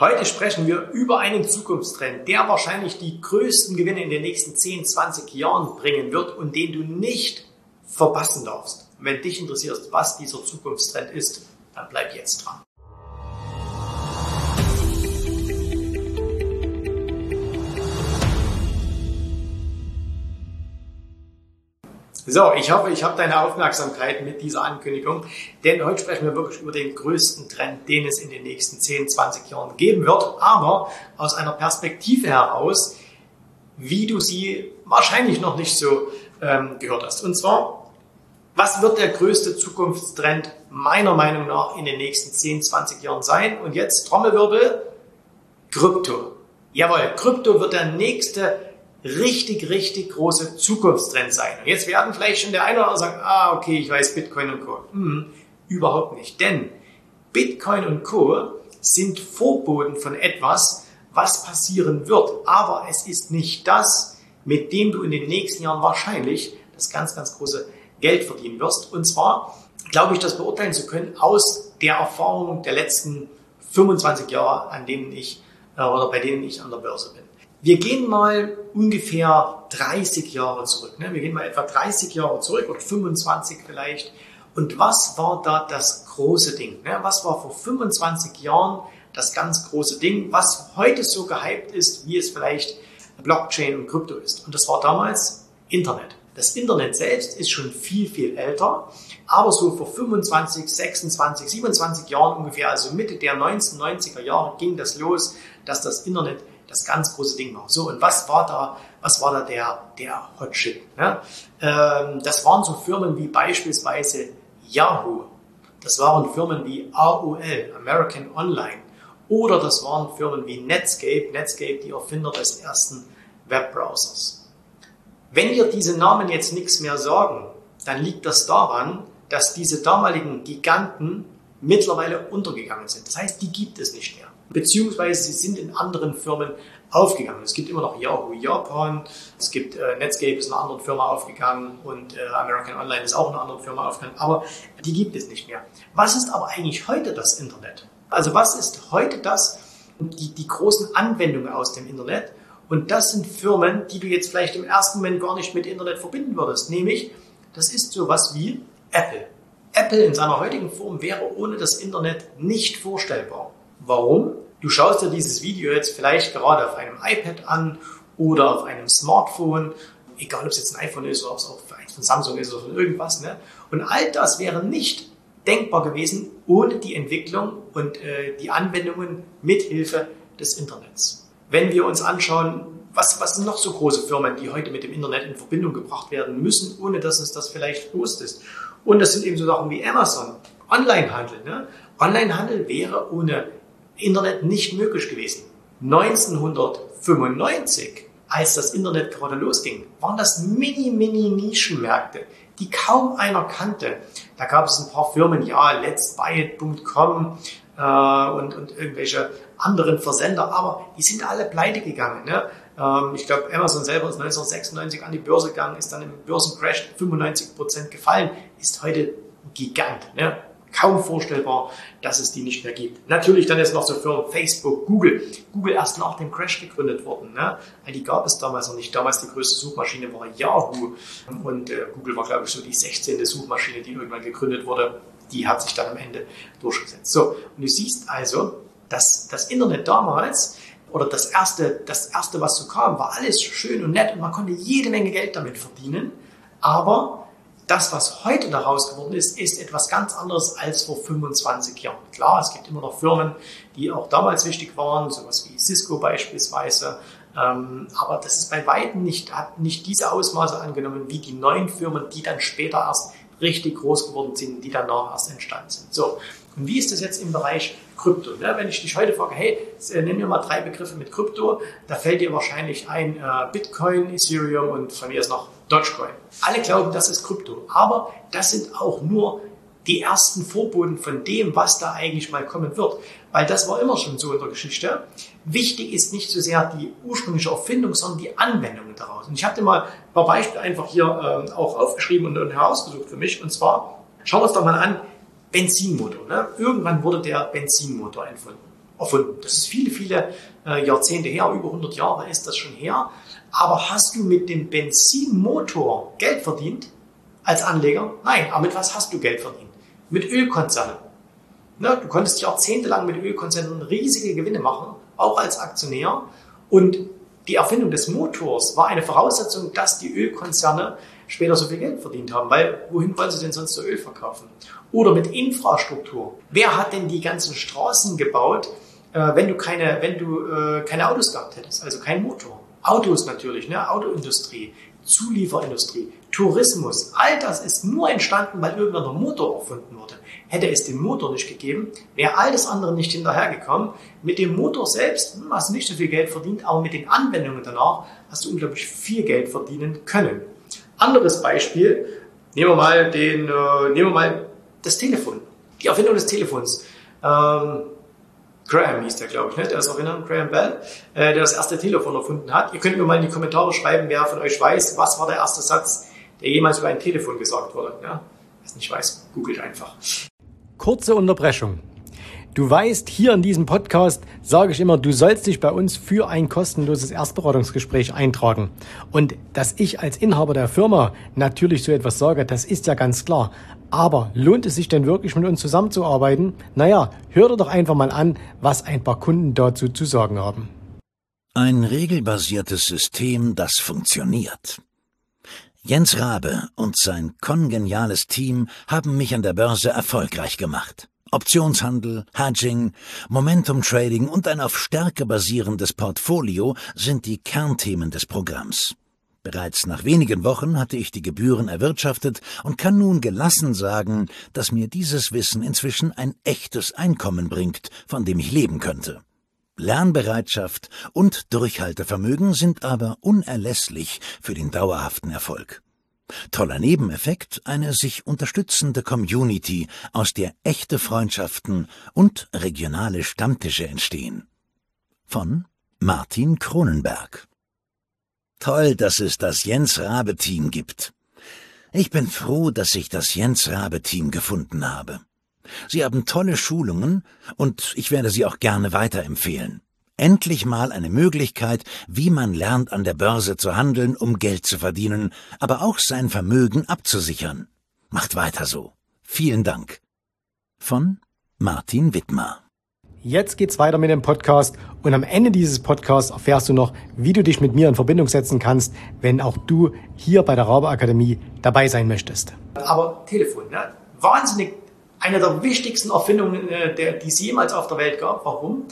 Heute sprechen wir über einen Zukunftstrend, der wahrscheinlich die größten Gewinne in den nächsten 10, 20 Jahren bringen wird und den du nicht verpassen darfst. Wenn dich interessiert, was dieser Zukunftstrend ist, dann bleib jetzt dran. So, ich hoffe, ich habe deine Aufmerksamkeit mit dieser Ankündigung, denn heute sprechen wir wirklich über den größten Trend, den es in den nächsten 10, 20 Jahren geben wird, aber aus einer Perspektive heraus, wie du sie wahrscheinlich noch nicht so ähm, gehört hast. Und zwar, was wird der größte Zukunftstrend meiner Meinung nach in den nächsten 10, 20 Jahren sein? Und jetzt Trommelwirbel, Krypto. Jawohl, Krypto wird der nächste richtig, richtig große Zukunftstrend sein. Und jetzt werden vielleicht schon der eine oder andere sagen, ah, okay, ich weiß Bitcoin und Co. Hm, überhaupt nicht. Denn Bitcoin und Co. sind Vorboten von etwas, was passieren wird. Aber es ist nicht das, mit dem du in den nächsten Jahren wahrscheinlich das ganz, ganz große Geld verdienen wirst. Und zwar glaube ich, das beurteilen zu können aus der Erfahrung der letzten 25 Jahre, an denen ich äh, oder bei denen ich an der Börse bin. Wir gehen mal ungefähr 30 Jahre zurück. Ne? Wir gehen mal etwa 30 Jahre zurück oder 25 vielleicht. Und was war da das große Ding? Ne? Was war vor 25 Jahren das ganz große Ding, was heute so gehypt ist, wie es vielleicht Blockchain und Krypto ist? Und das war damals Internet. Das Internet selbst ist schon viel, viel älter, aber so vor 25, 26, 27 Jahren ungefähr, also Mitte der 1990er Jahre, ging das los, dass das Internet das ganz große Ding war. So, und was war da, was war da der, der Hot Shit? Ne? Ähm, das waren so Firmen wie beispielsweise Yahoo. Das waren Firmen wie AOL, American Online. Oder das waren Firmen wie Netscape, Netscape, die Erfinder des ersten Webbrowsers. Wenn wir diese Namen jetzt nichts mehr sagen, dann liegt das daran, dass diese damaligen Giganten mittlerweile untergegangen sind. Das heißt, die gibt es nicht mehr beziehungsweise sie sind in anderen Firmen aufgegangen. Es gibt immer noch Yahoo Japan, es gibt äh, Netscape ist in einer anderen Firma aufgegangen und äh, American Online ist auch in einer anderen Firma aufgegangen, aber die gibt es nicht mehr. Was ist aber eigentlich heute das Internet? Also was ist heute das, die, die großen Anwendungen aus dem Internet? Und das sind Firmen, die du jetzt vielleicht im ersten Moment gar nicht mit Internet verbinden würdest. Nämlich, das ist sowas wie Apple. Apple in seiner heutigen Form wäre ohne das Internet nicht vorstellbar. Warum? Du schaust dir dieses Video jetzt vielleicht gerade auf einem iPad an oder auf einem Smartphone, egal ob es jetzt ein iPhone ist oder ob es auch von Samsung ist oder von irgendwas. Ne? Und all das wäre nicht denkbar gewesen ohne die Entwicklung und äh, die Anwendungen mithilfe des Internets. Wenn wir uns anschauen, was, was sind noch so große Firmen, die heute mit dem Internet in Verbindung gebracht werden müssen, ohne dass uns das vielleicht bewusst ist. Und das sind eben so Sachen wie Amazon, Onlinehandel. Ne? Onlinehandel wäre ohne Internet nicht möglich gewesen. 1995, als das Internet gerade losging, waren das mini, mini Nischenmärkte, die kaum einer kannte. Da gab es ein paar Firmen, ja, letsbuyit.com äh, und, und irgendwelche anderen Versender, aber die sind alle pleite gegangen. Ne? Ähm, ich glaube, Amazon selber ist 1996 an die Börse gegangen, ist dann im Börsencrash 95 Prozent gefallen, ist heute Gigant. Ne? Kaum vorstellbar, dass es die nicht mehr gibt. Natürlich dann jetzt noch so Firmen Facebook, Google. Google erst nach dem Crash gegründet worden. Ne? Die gab es damals noch nicht. Damals die größte Suchmaschine war Yahoo. Und äh, Google war, glaube ich, so die 16. Suchmaschine, die irgendwann gegründet wurde. Die hat sich dann am Ende durchgesetzt. So, und du siehst also, dass das Internet damals oder das erste, das erste, was so kam, war alles schön und nett und man konnte jede Menge Geld damit verdienen. Aber das, was heute daraus geworden ist, ist etwas ganz anderes als vor 25 Jahren. Klar, es gibt immer noch Firmen, die auch damals wichtig waren, sowas wie Cisco beispielsweise. Ähm, aber das ist bei weitem nicht, hat nicht diese Ausmaße angenommen wie die neuen Firmen, die dann später erst richtig groß geworden sind, die danach erst entstanden sind. So. Und wie ist das jetzt im Bereich Krypto? Ne? Wenn ich dich heute frage, hey, äh, nenn mir mal drei Begriffe mit Krypto, da fällt dir wahrscheinlich ein äh, Bitcoin, Ethereum und von mir ist noch Dogecoin. Alle glauben, das ist Krypto, aber das sind auch nur die ersten Vorboten von dem, was da eigentlich mal kommen wird. Weil das war immer schon so in der Geschichte. Wichtig ist nicht so sehr die ursprüngliche Erfindung, sondern die Anwendung daraus. Und ich habe dir mal ein paar Beispiele einfach hier ähm, auch aufgeschrieben und, und herausgesucht für mich. Und zwar, schauen wir uns doch mal an, Benzinmotor. Ne? Irgendwann wurde der Benzinmotor entfunden. erfunden. Das ist viele, viele äh, Jahrzehnte her, über 100 Jahre ist das schon her. Aber hast du mit dem Benzinmotor Geld verdient als Anleger? Nein, aber mit was hast du Geld verdient? Mit Ölkonzernen. Ne, du konntest jahrzehntelang mit Ölkonzernen riesige Gewinne machen, auch als Aktionär. Und die Erfindung des Motors war eine Voraussetzung, dass die Ölkonzerne später so viel Geld verdient haben, weil wohin wollen sie denn sonst so Öl verkaufen? Oder mit Infrastruktur. Wer hat denn die ganzen Straßen gebaut, äh, wenn du keine, wenn du äh, keine Autos gehabt hättest, also kein Motor? Autos natürlich, ne? Autoindustrie, Zulieferindustrie, Tourismus, all das ist nur entstanden, weil irgendwann der Motor erfunden wurde. Hätte es den Motor nicht gegeben, wäre all das andere nicht hinterhergekommen. Mit dem Motor selbst hm, hast du nicht so viel Geld verdient, aber mit den Anwendungen danach hast du unglaublich viel Geld verdienen können. Anderes Beispiel, nehmen wir mal, den, äh, nehmen wir mal das Telefon, die Erfindung des Telefons. Ähm, Graham hieß der, glaube ich, ne? der ist erinnern, Graham Bell, äh, der das erste Telefon erfunden hat. Ihr könnt mir mal in die Kommentare schreiben, wer von euch weiß, was war der erste Satz, der jemals über ein Telefon gesagt wurde. Ja? Wer es nicht weiß, googelt einfach. Kurze Unterbrechung. Du weißt, hier in diesem Podcast sage ich immer, du sollst dich bei uns für ein kostenloses Erstberatungsgespräch eintragen. Und dass ich als Inhaber der Firma natürlich so etwas sage, das ist ja ganz klar. Aber lohnt es sich denn wirklich mit uns zusammenzuarbeiten? Naja, hör dir doch einfach mal an, was ein paar Kunden dazu zu sagen haben. Ein regelbasiertes System, das funktioniert. Jens Rabe und sein kongeniales Team haben mich an der Börse erfolgreich gemacht. Optionshandel, Hedging, Momentum Trading und ein auf Stärke basierendes Portfolio sind die Kernthemen des Programms. Bereits nach wenigen Wochen hatte ich die Gebühren erwirtschaftet und kann nun gelassen sagen, dass mir dieses Wissen inzwischen ein echtes Einkommen bringt, von dem ich leben könnte. Lernbereitschaft und Durchhaltevermögen sind aber unerlässlich für den dauerhaften Erfolg. Toller Nebeneffekt eine sich unterstützende Community, aus der echte Freundschaften und regionale Stammtische entstehen. Von Martin Kronenberg. Toll, dass es das Jens Rabe Team gibt. Ich bin froh, dass ich das Jens Rabe Team gefunden habe. Sie haben tolle Schulungen und ich werde sie auch gerne weiterempfehlen. Endlich mal eine Möglichkeit, wie man lernt, an der Börse zu handeln, um Geld zu verdienen, aber auch sein Vermögen abzusichern. Macht weiter so. Vielen Dank. Von Martin Wittmer. Jetzt geht's weiter mit dem Podcast und am Ende dieses Podcasts erfährst du noch, wie du dich mit mir in Verbindung setzen kannst, wenn auch du hier bei der Rabe Akademie dabei sein möchtest. Aber Telefon, ne? wahnsinnig eine der wichtigsten Erfindungen, äh, die es jemals auf der Welt gab. Warum?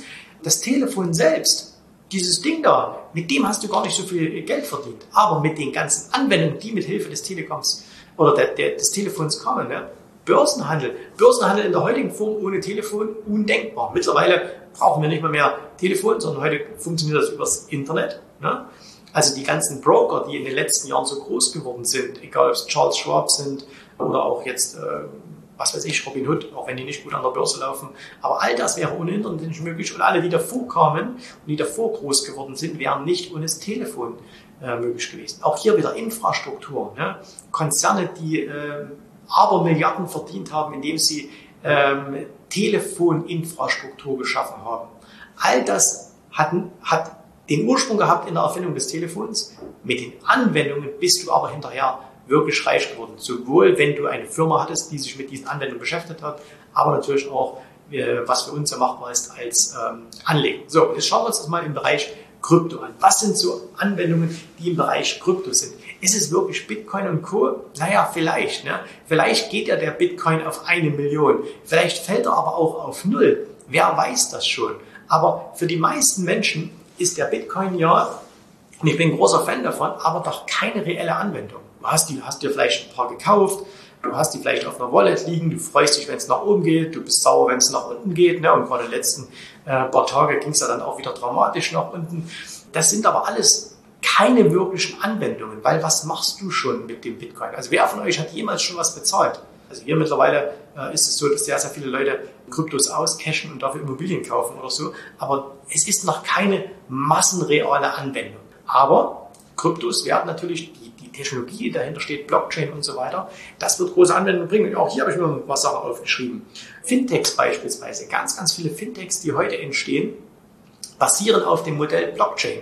Das Telefon selbst, dieses Ding da, mit dem hast du gar nicht so viel Geld verdient. Aber mit den ganzen Anwendungen, die mit Hilfe des Telekoms oder der, der, des Telefons kommen, ne? Börsenhandel. Börsenhandel in der heutigen Form ohne Telefon undenkbar. Mittlerweile brauchen wir nicht mehr mehr Telefon, sondern heute funktioniert das übers Internet. Ne? Also die ganzen Broker, die in den letzten Jahren so groß geworden sind, egal ob es Charles Schwab sind oder auch jetzt äh, was weiß ich, Robin Hood, auch wenn die nicht gut an der Börse laufen. Aber all das wäre ohne Internet nicht möglich und alle, die davor kamen und die davor groß geworden sind, wären nicht ohne das Telefon äh, möglich gewesen. Auch hier wieder Infrastruktur. Ne? Konzerne, die äh, aber Milliarden verdient haben, indem sie ähm, Telefoninfrastruktur geschaffen haben. All das hat, hat den Ursprung gehabt in der Erfindung des Telefons. Mit den Anwendungen bist du aber hinterher wirklich reich geworden. Sowohl, wenn du eine Firma hattest, die sich mit diesen Anwendungen beschäftigt hat, aber natürlich auch, äh, was für uns ja machbar ist als ähm, Anleger. So, jetzt schauen wir uns das mal im Bereich Krypto an. Was sind so Anwendungen, die im Bereich Krypto sind? Ist es wirklich Bitcoin und Co? Naja, vielleicht. Ne? Vielleicht geht ja der Bitcoin auf eine Million. Vielleicht fällt er aber auch auf null. Wer weiß das schon? Aber für die meisten Menschen ist der Bitcoin ja, und ich bin großer Fan davon, aber doch keine reelle Anwendung. Du hast, die, hast dir vielleicht ein paar gekauft, du hast die vielleicht auf einer Wallet liegen, du freust dich, wenn es nach oben geht, du bist sauer, wenn es nach unten geht. Ne? Und gerade die letzten äh, paar Tage ging es ja dann auch wieder dramatisch nach unten. Das sind aber alles keine wirklichen Anwendungen, weil was machst du schon mit dem Bitcoin? Also wer von euch hat jemals schon was bezahlt? Also hier mittlerweile äh, ist es so, dass sehr, sehr viele Leute Kryptos auscashen und dafür Immobilien kaufen oder so. Aber es ist noch keine massenreale Anwendung. Aber Kryptos werden natürlich, die die Technologie, die dahinter steht, Blockchain und so weiter, das wird große Anwendungen bringen. Und auch hier habe ich mir ein paar Sachen aufgeschrieben. Fintechs beispielsweise, ganz, ganz viele Fintechs, die heute entstehen, basieren auf dem Modell Blockchain,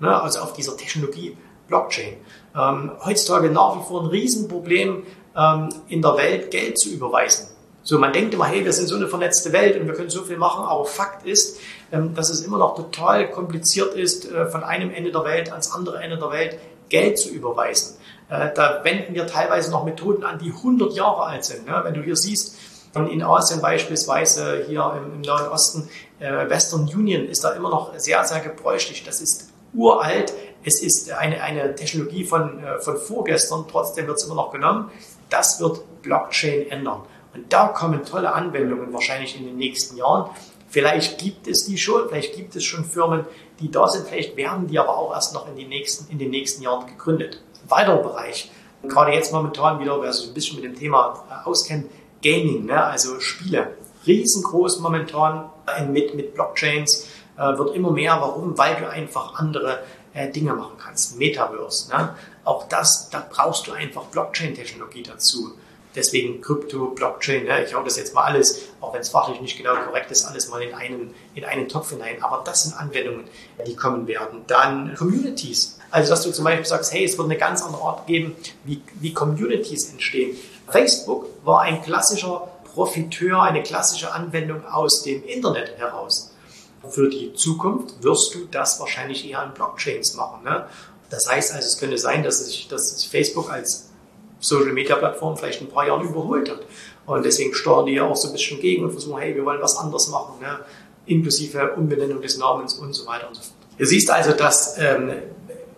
ne, also auf dieser Technologie Blockchain. Ähm, heutzutage nach wie vor ein Riesenproblem ähm, in der Welt, Geld zu überweisen. So, man denkt immer, hey, wir sind so eine vernetzte Welt und wir können so viel machen, aber Fakt ist, ähm, dass es immer noch total kompliziert ist, äh, von einem Ende der Welt ans andere Ende der Welt Geld zu überweisen. Äh, da wenden wir teilweise noch Methoden an, die 100 Jahre alt sind. Ne? Wenn du hier siehst, in Asien beispielsweise, hier im, Nahen Osten, äh, Western Union ist da immer noch sehr, sehr gebräuchlich. Das ist uralt. Es ist eine, eine Technologie von, von vorgestern, trotzdem wird es immer noch genommen. Das wird Blockchain ändern. Und da kommen tolle Anwendungen wahrscheinlich in den nächsten Jahren. Vielleicht gibt es die schon, vielleicht gibt es schon Firmen, die da sind, vielleicht werden die aber auch erst noch in, die nächsten, in den nächsten Jahren gegründet. Weiterer Bereich, gerade jetzt momentan wieder, wer sich ein bisschen mit dem Thema äh, auskennt, Gaming, ne, also Spiele. Riesengroß momentan mit, mit Blockchains, äh, wird immer mehr. Warum? Weil du einfach andere äh, Dinge machen kannst. Metaverse. Ne? Auch das, da brauchst du einfach Blockchain-Technologie dazu. Deswegen Krypto, Blockchain, ne? ich hau das jetzt mal alles, auch wenn es fachlich nicht genau korrekt ist, alles mal in einen, in einen Topf hinein. Aber das sind Anwendungen, die kommen werden. Dann Communities. Also, dass du zum Beispiel sagst, hey, es wird eine ganz andere Art geben, wie, wie Communities entstehen. Facebook war ein klassischer Profiteur, eine klassische Anwendung aus dem Internet heraus. Für die Zukunft wirst du das wahrscheinlich eher in Blockchains machen. Ne? Das heißt also, es könnte sein, dass sich, dass Facebook als Social Media Plattform vielleicht in ein paar Jahren überholt hat. Und deswegen steuern die ja auch so ein bisschen gegen und versuchen, hey, wir wollen was anderes machen, ne? inklusive Umbenennung des Namens und so weiter und so fort. Ihr siehst also, dass ähm,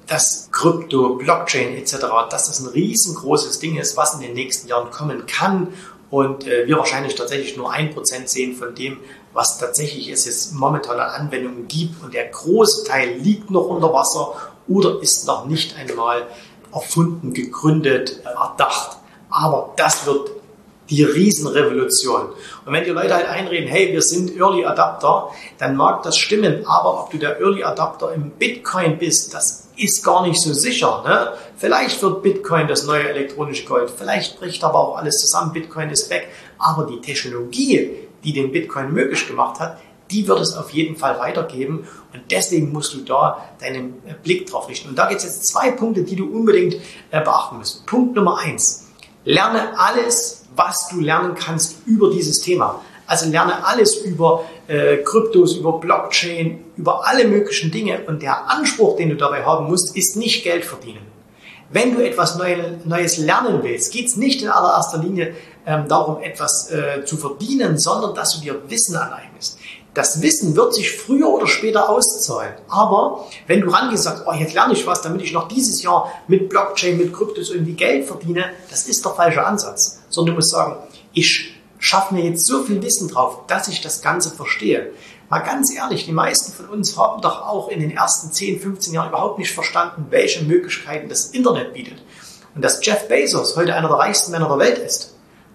das Krypto, Blockchain etc., dass das ein riesengroßes Ding ist, was in den nächsten Jahren kommen kann und äh, wir wahrscheinlich tatsächlich nur ein Prozent sehen von dem, was tatsächlich es jetzt momentan an Anwendungen gibt und der große Teil liegt noch unter Wasser oder ist noch nicht einmal erfunden, gegründet, erdacht. Aber das wird die Riesenrevolution. Und wenn die Leute halt einreden, hey, wir sind Early Adapter, dann mag das stimmen, aber ob du der Early Adapter im Bitcoin bist, das ist gar nicht so sicher. Ne? Vielleicht wird Bitcoin das neue elektronische Gold, vielleicht bricht aber auch alles zusammen, Bitcoin ist weg, aber die Technologie, die den Bitcoin möglich gemacht hat, die wird es auf jeden Fall weitergeben und deswegen musst du da deinen äh, Blick drauf richten. Und da gibt es jetzt zwei Punkte, die du unbedingt äh, beachten musst. Punkt Nummer eins. Lerne alles, was du lernen kannst über dieses Thema. Also lerne alles über äh, Kryptos, über Blockchain, über alle möglichen Dinge. Und der Anspruch, den du dabei haben musst, ist nicht Geld verdienen. Wenn du etwas Neues lernen willst, geht es nicht in allererster Linie ähm, darum, etwas äh, zu verdienen, sondern dass du dir Wissen aneignest. Das Wissen wird sich früher oder später auszahlen. Aber wenn du rangehst und sagst, oh, jetzt lerne ich was, damit ich noch dieses Jahr mit Blockchain, mit Kryptos irgendwie Geld verdiene, das ist der falsche Ansatz. Sondern du musst sagen, ich schaffe mir jetzt so viel Wissen drauf, dass ich das Ganze verstehe. Mal ganz ehrlich, die meisten von uns haben doch auch in den ersten 10, 15 Jahren überhaupt nicht verstanden, welche Möglichkeiten das Internet bietet. Und dass Jeff Bezos heute einer der reichsten Männer der Welt ist,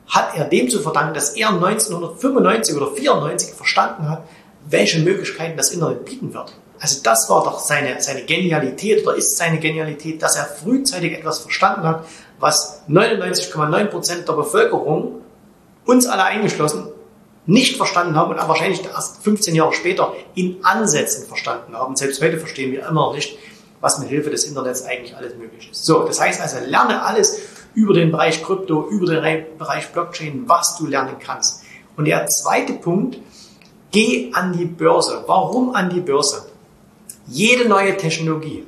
hat er dem zu verdanken, dass er 1995 oder 94 verstanden hat, welche Möglichkeiten das Internet bieten wird. Also das war doch seine, seine Genialität oder ist seine Genialität, dass er frühzeitig etwas verstanden hat, was 99,9% der Bevölkerung, uns alle eingeschlossen, nicht verstanden haben und wahrscheinlich erst 15 Jahre später in Ansätzen verstanden haben. Selbst heute verstehen wir immer noch nicht, was mit Hilfe des Internets eigentlich alles möglich ist. So, das heißt also, lerne alles über den Bereich Krypto, über den Bereich Blockchain, was du lernen kannst. Und der zweite Punkt, geh an die Börse. Warum an die Börse? Jede neue Technologie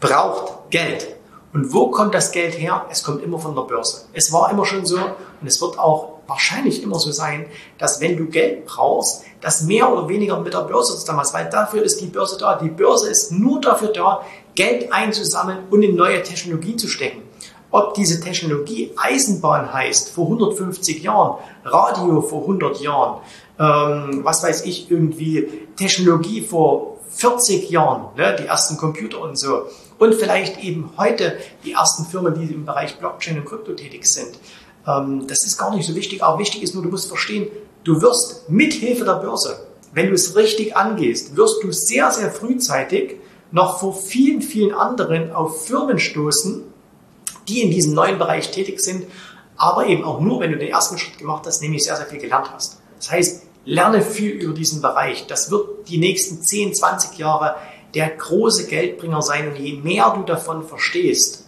braucht Geld. Und wo kommt das Geld her? Es kommt immer von der Börse. Es war immer schon so und es wird auch wahrscheinlich immer so sein, dass wenn du Geld brauchst, das mehr oder weniger mit der Börse zusammenhängt, weil dafür ist die Börse da. Die Börse ist nur dafür da, Geld einzusammeln und in neue Technologie zu stecken. Ob diese Technologie Eisenbahn heißt vor 150 Jahren, Radio vor 100 Jahren, ähm, was weiß ich, irgendwie Technologie vor 40 Jahren, ne, die ersten Computer und so. Und vielleicht eben heute die ersten Firmen, die im Bereich Blockchain und Krypto tätig sind. Ähm, das ist gar nicht so wichtig, aber wichtig ist nur, du musst verstehen, du wirst mit Hilfe der Börse, wenn du es richtig angehst, wirst du sehr, sehr frühzeitig noch vor vielen, vielen anderen auf Firmen stoßen, die in diesem neuen Bereich tätig sind, aber eben auch nur, wenn du den ersten Schritt gemacht hast, nämlich sehr, sehr viel gelernt hast. Das heißt, lerne viel über diesen Bereich. Das wird die nächsten 10, 20 Jahre der große Geldbringer sein und je mehr du davon verstehst,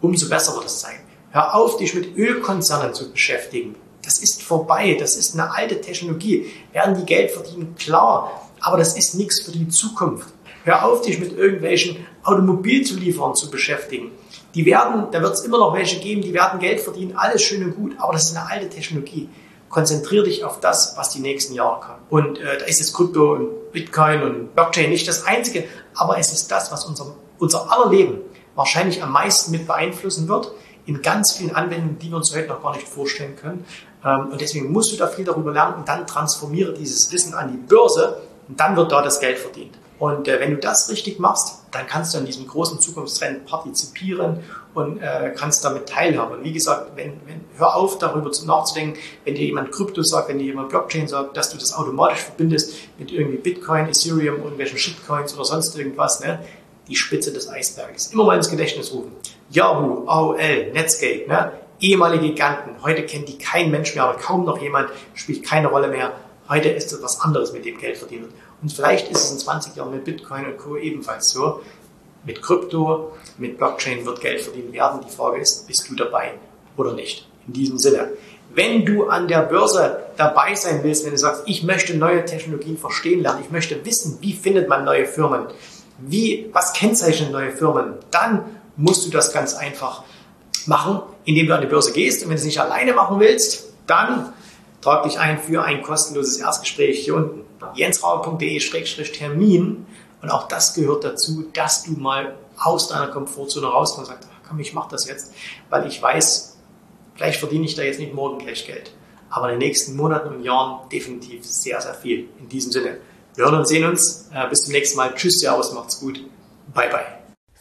umso besser wird es sein. Hör auf, dich mit Ölkonzernen zu beschäftigen. Das ist vorbei. Das ist eine alte Technologie. Werden die Geld verdienen? Klar. Aber das ist nichts für die Zukunft. Hör auf, dich mit irgendwelchen Automobilzulieferern zu beschäftigen. Die werden, da wird es immer noch welche geben, die werden Geld verdienen, alles schön und gut, aber das ist eine alte Technologie. Konzentriere dich auf das, was die nächsten Jahre kommt. Und äh, da ist jetzt Krypto und Bitcoin und Blockchain nicht das Einzige, aber es ist das, was unser, unser aller Leben wahrscheinlich am meisten mit beeinflussen wird, in ganz vielen Anwendungen, die wir uns heute noch gar nicht vorstellen können. Ähm, und deswegen musst du da viel darüber lernen und dann transformiere dieses Wissen an die Börse und dann wird da das Geld verdient. Und äh, wenn du das richtig machst, dann kannst du an diesem großen Zukunftstrend partizipieren und äh, kannst damit teilhaben. Wie gesagt, wenn, wenn, hör auf, darüber nachzudenken, wenn dir jemand Krypto sagt, wenn dir jemand Blockchain sagt, dass du das automatisch verbindest mit irgendwie Bitcoin, Ethereum, irgendwelchen Shitcoins oder sonst irgendwas. Ne? Die Spitze des Eisberges. Immer mal ins Gedächtnis rufen. Yahoo, AOL, Netscape, ne? ehemalige Giganten. Heute kennt die kein Mensch mehr, aber kaum noch jemand, spielt keine Rolle mehr. Heute ist es was anderes, mit dem Geld verdient wird. Und vielleicht ist es in 20 Jahren mit Bitcoin und Co. ebenfalls so. Mit Krypto, mit Blockchain wird Geld verdient werden. Die Frage ist, bist du dabei oder nicht? In diesem Sinne. Wenn du an der Börse dabei sein willst, wenn du sagst, ich möchte neue Technologien verstehen lernen, ich möchte wissen, wie findet man neue Firmen, wie, was kennzeichnet neue Firmen, dann musst du das ganz einfach machen, indem du an die Börse gehst. Und wenn du es nicht alleine machen willst, dann trag dich ein für ein kostenloses Erstgespräch hier unten jensrauer.de-termin. Und auch das gehört dazu, dass du mal aus deiner Komfortzone rauskommst und sagst, komm, ich mach das jetzt, weil ich weiß, vielleicht verdiene ich da jetzt nicht morgen gleich Geld. Aber in den nächsten Monaten und Jahren definitiv sehr, sehr viel. In diesem Sinne, wir hören und sehen uns. Äh, bis zum nächsten Mal. Tschüss, Servus, macht's gut. Bye, bye.